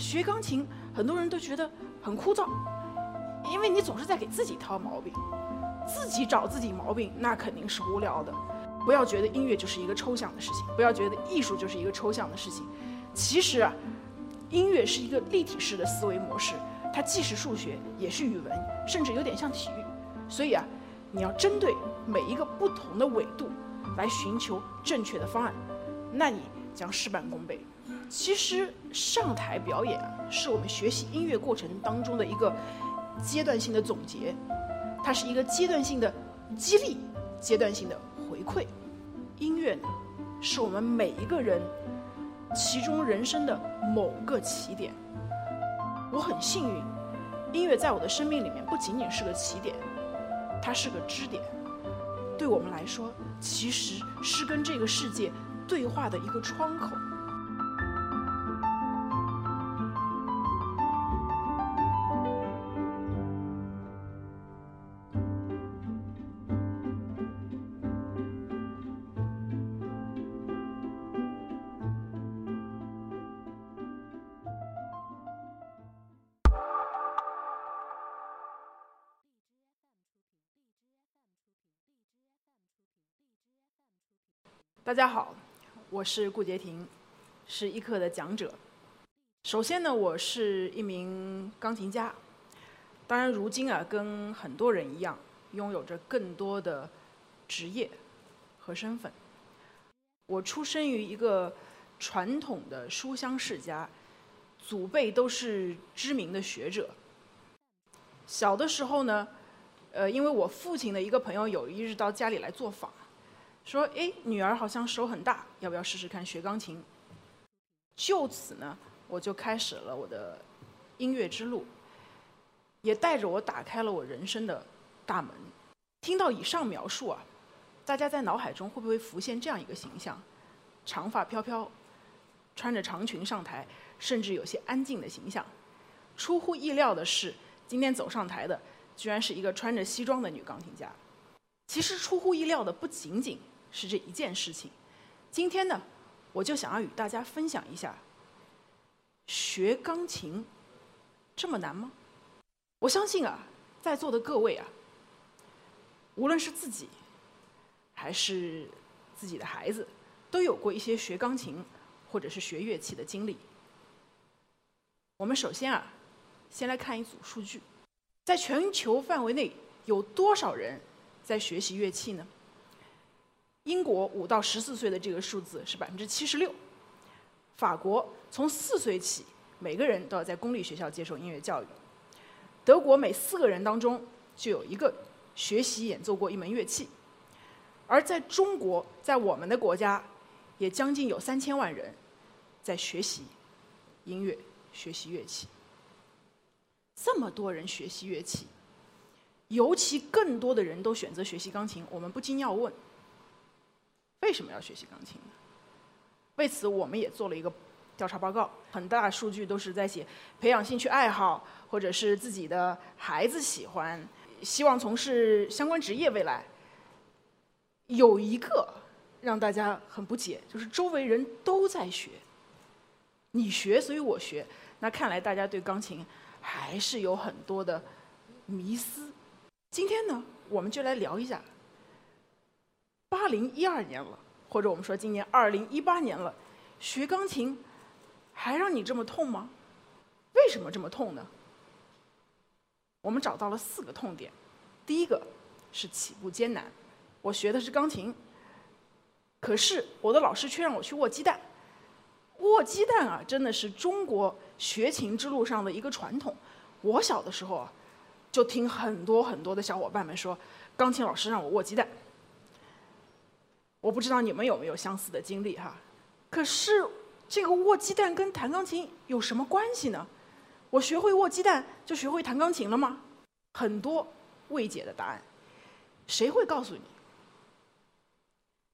学钢琴，很多人都觉得很枯燥，因为你总是在给自己挑毛病，自己找自己毛病，那肯定是无聊的。不要觉得音乐就是一个抽象的事情，不要觉得艺术就是一个抽象的事情。其实啊，音乐是一个立体式的思维模式，它既是数学，也是语文，甚至有点像体育。所以啊，你要针对每一个不同的纬度来寻求正确的方案，那你将事半功倍。其实上台表演啊，是我们学习音乐过程当中的一个阶段性的总结，它是一个阶段性的激励，阶段性的回馈。音乐呢，是我们每一个人其中人生的某个起点。我很幸运，音乐在我的生命里面不仅仅是个起点，它是个支点。对我们来说，其实是跟这个世界对话的一个窗口。大家好，我是顾洁婷，是一课的讲者。首先呢，我是一名钢琴家，当然如今啊，跟很多人一样，拥有着更多的职业和身份。我出生于一个传统的书香世家，祖辈都是知名的学者。小的时候呢，呃，因为我父亲的一个朋友有一日到家里来做访。说：“哎，女儿好像手很大，要不要试试看学钢琴？”就此呢，我就开始了我的音乐之路，也带着我打开了我人生的大门。听到以上描述啊，大家在脑海中会不会浮现这样一个形象：长发飘飘，穿着长裙上台，甚至有些安静的形象？出乎意料的是，今天走上台的居然是一个穿着西装的女钢琴家。其实出乎意料的不仅仅……是这一件事情。今天呢，我就想要与大家分享一下，学钢琴这么难吗？我相信啊，在座的各位啊，无论是自己还是自己的孩子，都有过一些学钢琴或者是学乐器的经历。我们首先啊，先来看一组数据，在全球范围内有多少人在学习乐器呢？英国五到十四岁的这个数字是百分之七十六，法国从四岁起每个人都要在公立学校接受音乐教育，德国每四个人当中就有一个学习演奏过一门乐器，而在中国，在我们的国家，也将近有三千万人在学习音乐、学习乐器。这么多人学习乐器，尤其更多的人都选择学习钢琴，我们不禁要问。为什么要学习钢琴呢？为此，我们也做了一个调查报告，很大数据都是在写培养兴趣爱好，或者是自己的孩子喜欢，希望从事相关职业。未来有一个让大家很不解，就是周围人都在学，你学，所以我学。那看来大家对钢琴还是有很多的迷思。今天呢，我们就来聊一下。八零一二年了，或者我们说今年二零一八年了，学钢琴还让你这么痛吗？为什么这么痛呢？我们找到了四个痛点。第一个是起步艰难，我学的是钢琴，可是我的老师却让我去握鸡蛋。握鸡蛋啊，真的是中国学琴之路上的一个传统。我小的时候啊，就听很多很多的小伙伴们说，钢琴老师让我握鸡蛋。我不知道你们有没有相似的经历哈，可是这个握鸡蛋跟弹钢琴有什么关系呢？我学会握鸡蛋就学会弹钢琴了吗？很多未解的答案，谁会告诉你？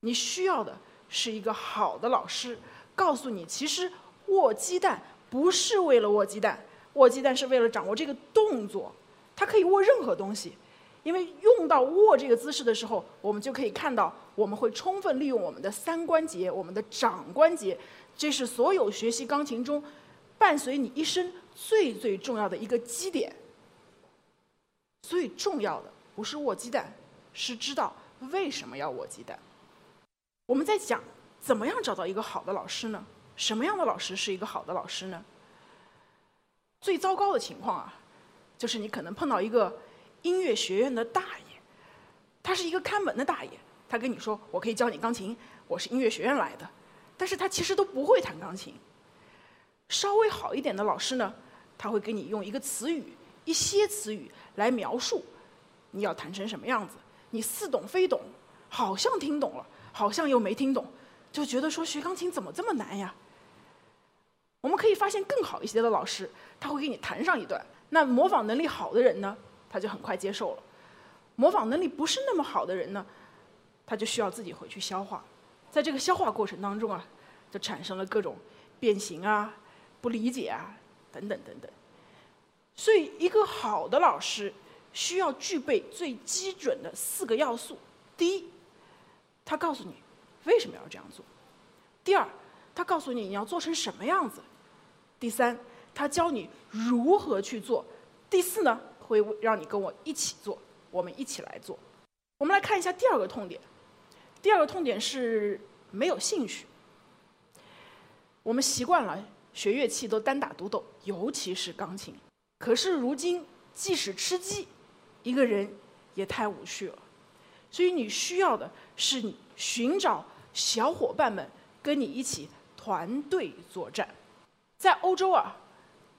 你需要的是一个好的老师，告诉你，其实握鸡蛋不是为了握鸡蛋，握鸡蛋是为了掌握这个动作，它可以握任何东西。因为用到握这个姿势的时候，我们就可以看到，我们会充分利用我们的三关节、我们的掌关节，这是所有学习钢琴中伴随你一生最最重要的一个基点。最重要的不是握鸡蛋，是知道为什么要握鸡蛋。我们在讲怎么样找到一个好的老师呢？什么样的老师是一个好的老师呢？最糟糕的情况啊，就是你可能碰到一个音乐学院的大爷，他是一个看门的大爷，他跟你说我可以教你钢琴，我是音乐学院来的，但是他其实都不会弹钢琴。稍微好一点的老师呢，他会给你用一个词语。一些词语来描述你要弹成什么样子，你似懂非懂，好像听懂了，好像又没听懂，就觉得说学钢琴怎么这么难呀？我们可以发现更好一些的老师，他会给你弹上一段。那模仿能力好的人呢，他就很快接受了；模仿能力不是那么好的人呢，他就需要自己回去消化。在这个消化过程当中啊，就产生了各种变形啊、不理解啊等等等等。所以，一个好的老师需要具备最基准的四个要素：第一，他告诉你为什么要这样做；第二，他告诉你你要做成什么样子；第三，他教你如何去做；第四呢，会让你跟我一起做，我们一起来做。我们来看一下第二个痛点。第二个痛点是没有兴趣。我们习惯了学乐器都单打独斗，尤其是钢琴。可是如今，即使吃鸡，一个人也太无趣了。所以你需要的是你寻找小伙伴们跟你一起团队作战。在欧洲啊，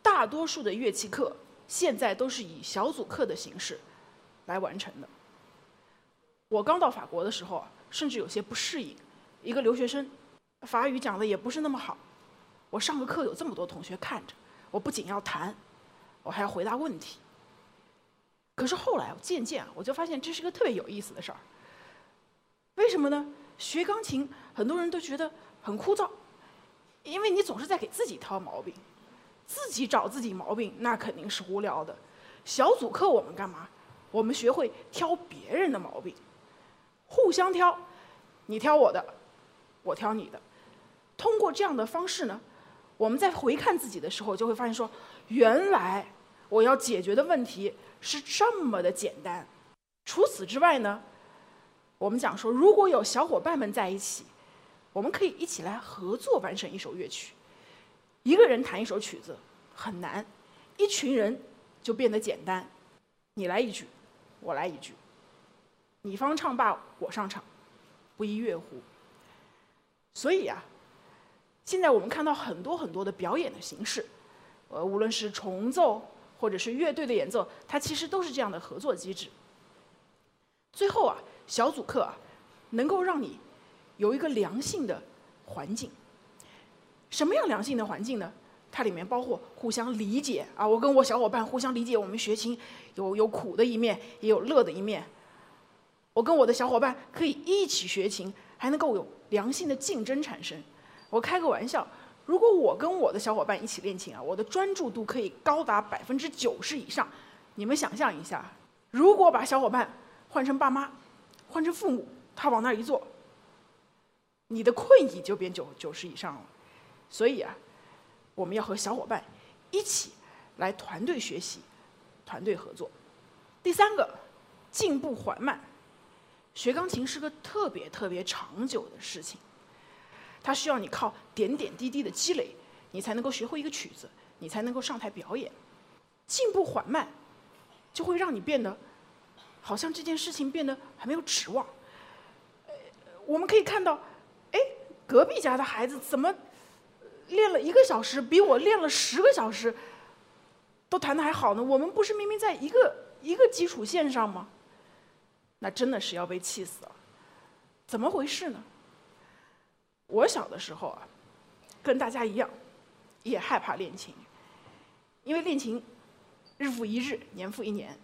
大多数的乐器课现在都是以小组课的形式来完成的。我刚到法国的时候啊，甚至有些不适应。一个留学生，法语讲的也不是那么好。我上个课有这么多同学看着，我不仅要弹。我还要回答问题。可是后来渐渐啊，我就发现这是个特别有意思的事儿。为什么呢？学钢琴很多人都觉得很枯燥，因为你总是在给自己挑毛病，自己找自己毛病，那肯定是无聊的。小组课我们干嘛？我们学会挑别人的毛病，互相挑，你挑我的，我挑你的。通过这样的方式呢，我们在回看自己的时候，就会发现说，原来。我要解决的问题是这么的简单。除此之外呢，我们讲说，如果有小伙伴们在一起，我们可以一起来合作完成一首乐曲。一个人弹一首曲子很难，一群人就变得简单。你来一句，我来一句，你方唱罢我上场，不亦乐乎？所以啊，现在我们看到很多很多的表演的形式，呃，无论是重奏。或者是乐队的演奏，它其实都是这样的合作机制。最后啊，小组课啊，能够让你有一个良性的环境。什么样良性的环境呢？它里面包括互相理解啊，我跟我小伙伴互相理解，我们学琴有有苦的一面，也有乐的一面。我跟我的小伙伴可以一起学琴，还能够有良性的竞争产生。我开个玩笑。如果我跟我的小伙伴一起练琴啊，我的专注度可以高达百分之九十以上。你们想象一下，如果把小伙伴换成爸妈，换成父母，他往那儿一坐，你的困意就变九九十以上了。所以啊，我们要和小伙伴一起来团队学习，团队合作。第三个，进步缓慢。学钢琴是个特别特别长久的事情。它需要你靠点点滴滴的积累，你才能够学会一个曲子，你才能够上台表演。进步缓慢，就会让你变得，好像这件事情变得还没有指望。我们可以看到，哎，隔壁家的孩子怎么练了一个小时，比我练了十个小时，都弹的还好呢？我们不是明明在一个一个基础线上吗？那真的是要被气死了，怎么回事呢？我小的时候啊，跟大家一样，也害怕练琴，因为练琴日复一日，年复一年。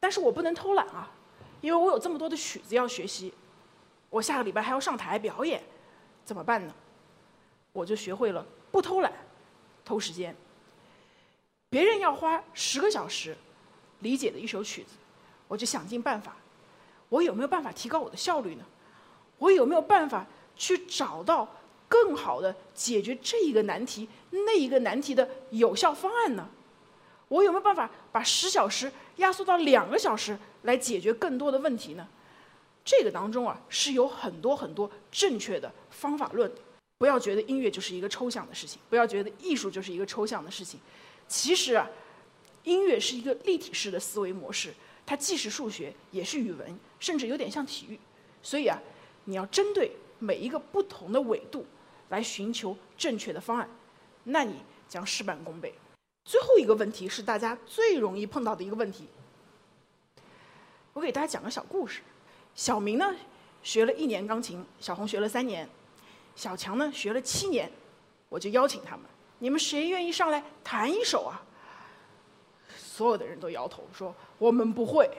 但是我不能偷懒啊，因为我有这么多的曲子要学习，我下个礼拜还要上台表演，怎么办呢？我就学会了不偷懒，偷时间。别人要花十个小时理解的一首曲子，我就想尽办法，我有没有办法提高我的效率呢？我有没有办法？去找到更好的解决这一个难题、那一个难题的有效方案呢？我有没有办法把十小时压缩到两个小时来解决更多的问题呢？这个当中啊，是有很多很多正确的方法论。不要觉得音乐就是一个抽象的事情，不要觉得艺术就是一个抽象的事情。其实啊，音乐是一个立体式的思维模式，它既是数学，也是语文，甚至有点像体育。所以啊，你要针对每一个不同的纬度来寻求正确的方案，那你将事半功倍。最后一个问题是大家最容易碰到的一个问题。我给大家讲个小故事。小明呢，学了一年钢琴，小红学了三年，小强呢学了七年，我就邀请他们，你们谁愿意上来弹一首啊？所有的人都摇头说我们不会。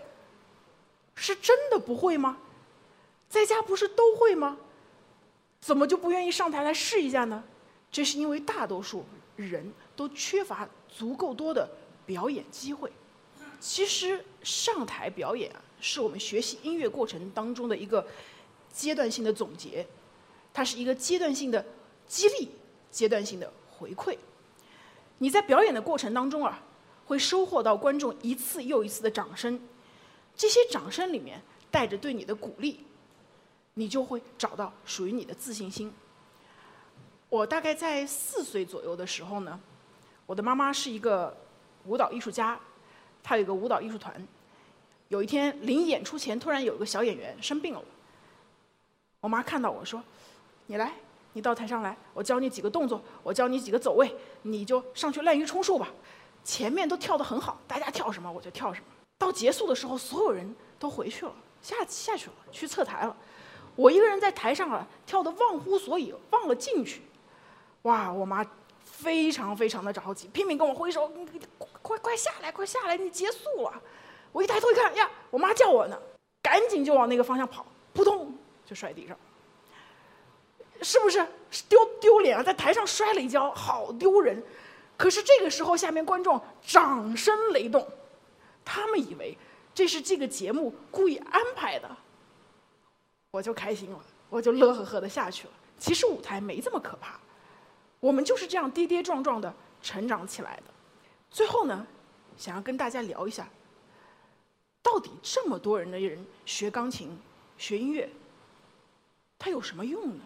是真的不会吗？在家不是都会吗？怎么就不愿意上台来试一下呢？这是因为大多数人都缺乏足够多的表演机会。其实上台表演啊。是我们学习音乐过程当中的一个阶段性的总结，它是一个阶段性的激励、阶段性的回馈。你在表演的过程当中啊，会收获到观众一次又一次的掌声，这些掌声里面带着对你的鼓励，你就会找到属于你的自信心。我大概在四岁左右的时候呢，我的妈妈是一个舞蹈艺术家，她有一个舞蹈艺术团。有一天，临演出前，突然有一个小演员生病了。我妈看到我说：“你来，你到台上来，我教你几个动作，我教你几个走位，你就上去滥竽充数吧。”前面都跳得很好，大家跳什么我就跳什么。到结束的时候，所有人都回去了，下下去了，去侧台了。我一个人在台上啊，跳得忘乎所以，忘了进去。哇，我妈非常非常的着急，拼命跟我挥手：“快快下来，快下来，你结束了。”我一抬头一看，呀，我妈叫我呢，赶紧就往那个方向跑，扑通就摔地上。是不是丢丢脸啊？在台上摔了一跤，好丢人。可是这个时候，下面观众掌声雷动，他们以为这是这个节目故意安排的，我就开心了，我就乐呵呵的下去了。其实舞台没这么可怕，我们就是这样跌跌撞撞的成长起来的。最后呢，想要跟大家聊一下。到底这么多人的人学钢琴、学音乐，它有什么用呢？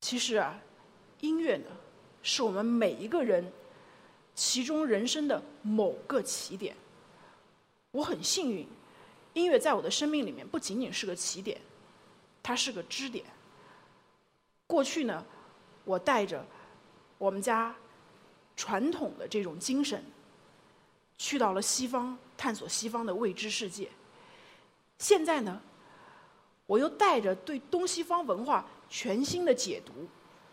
其实啊，音乐呢，是我们每一个人其中人生的某个起点。我很幸运，音乐在我的生命里面不仅仅是个起点，它是个支点。过去呢，我带着我们家传统的这种精神。去到了西方，探索西方的未知世界。现在呢，我又带着对东西方文化全新的解读，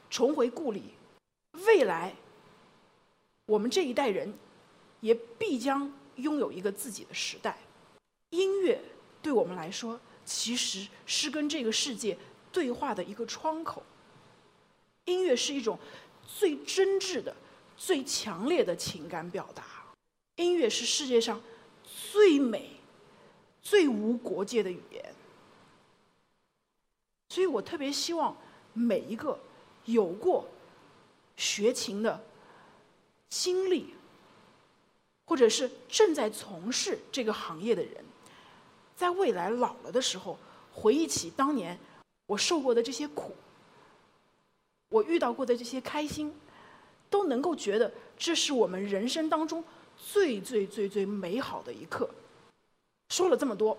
重回故里。未来，我们这一代人也必将拥有一个自己的时代。音乐对我们来说，其实是跟这个世界对话的一个窗口。音乐是一种最真挚的、最强烈的情感表达。音乐是世界上最美、最无国界的语言，所以我特别希望每一个有过学琴的经历，或者是正在从事这个行业的人，在未来老了的时候，回忆起当年我受过的这些苦，我遇到过的这些开心，都能够觉得这是我们人生当中。最最最最美好的一刻。说了这么多，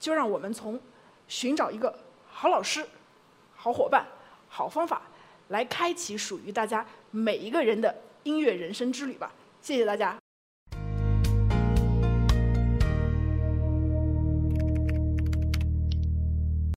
就让我们从寻找一个好老师、好伙伴、好方法，来开启属于大家每一个人的音乐人生之旅吧。谢谢大家。